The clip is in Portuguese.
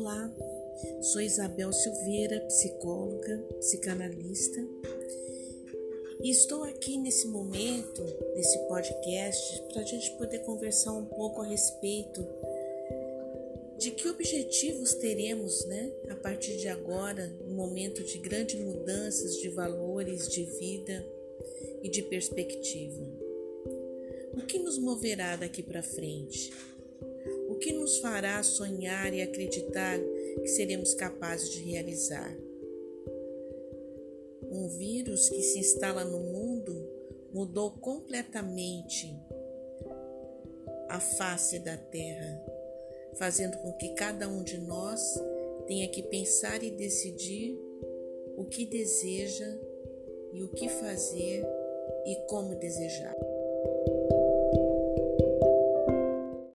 Olá, sou Isabel Silveira, psicóloga, psicanalista, e estou aqui nesse momento, nesse podcast, para a gente poder conversar um pouco a respeito de que objetivos teremos, né, a partir de agora, no momento de grandes mudanças de valores, de vida e de perspectiva. O que nos moverá daqui para frente? Fará sonhar e acreditar que seremos capazes de realizar. Um vírus que se instala no mundo mudou completamente a face da Terra, fazendo com que cada um de nós tenha que pensar e decidir o que deseja e o que fazer e como desejar.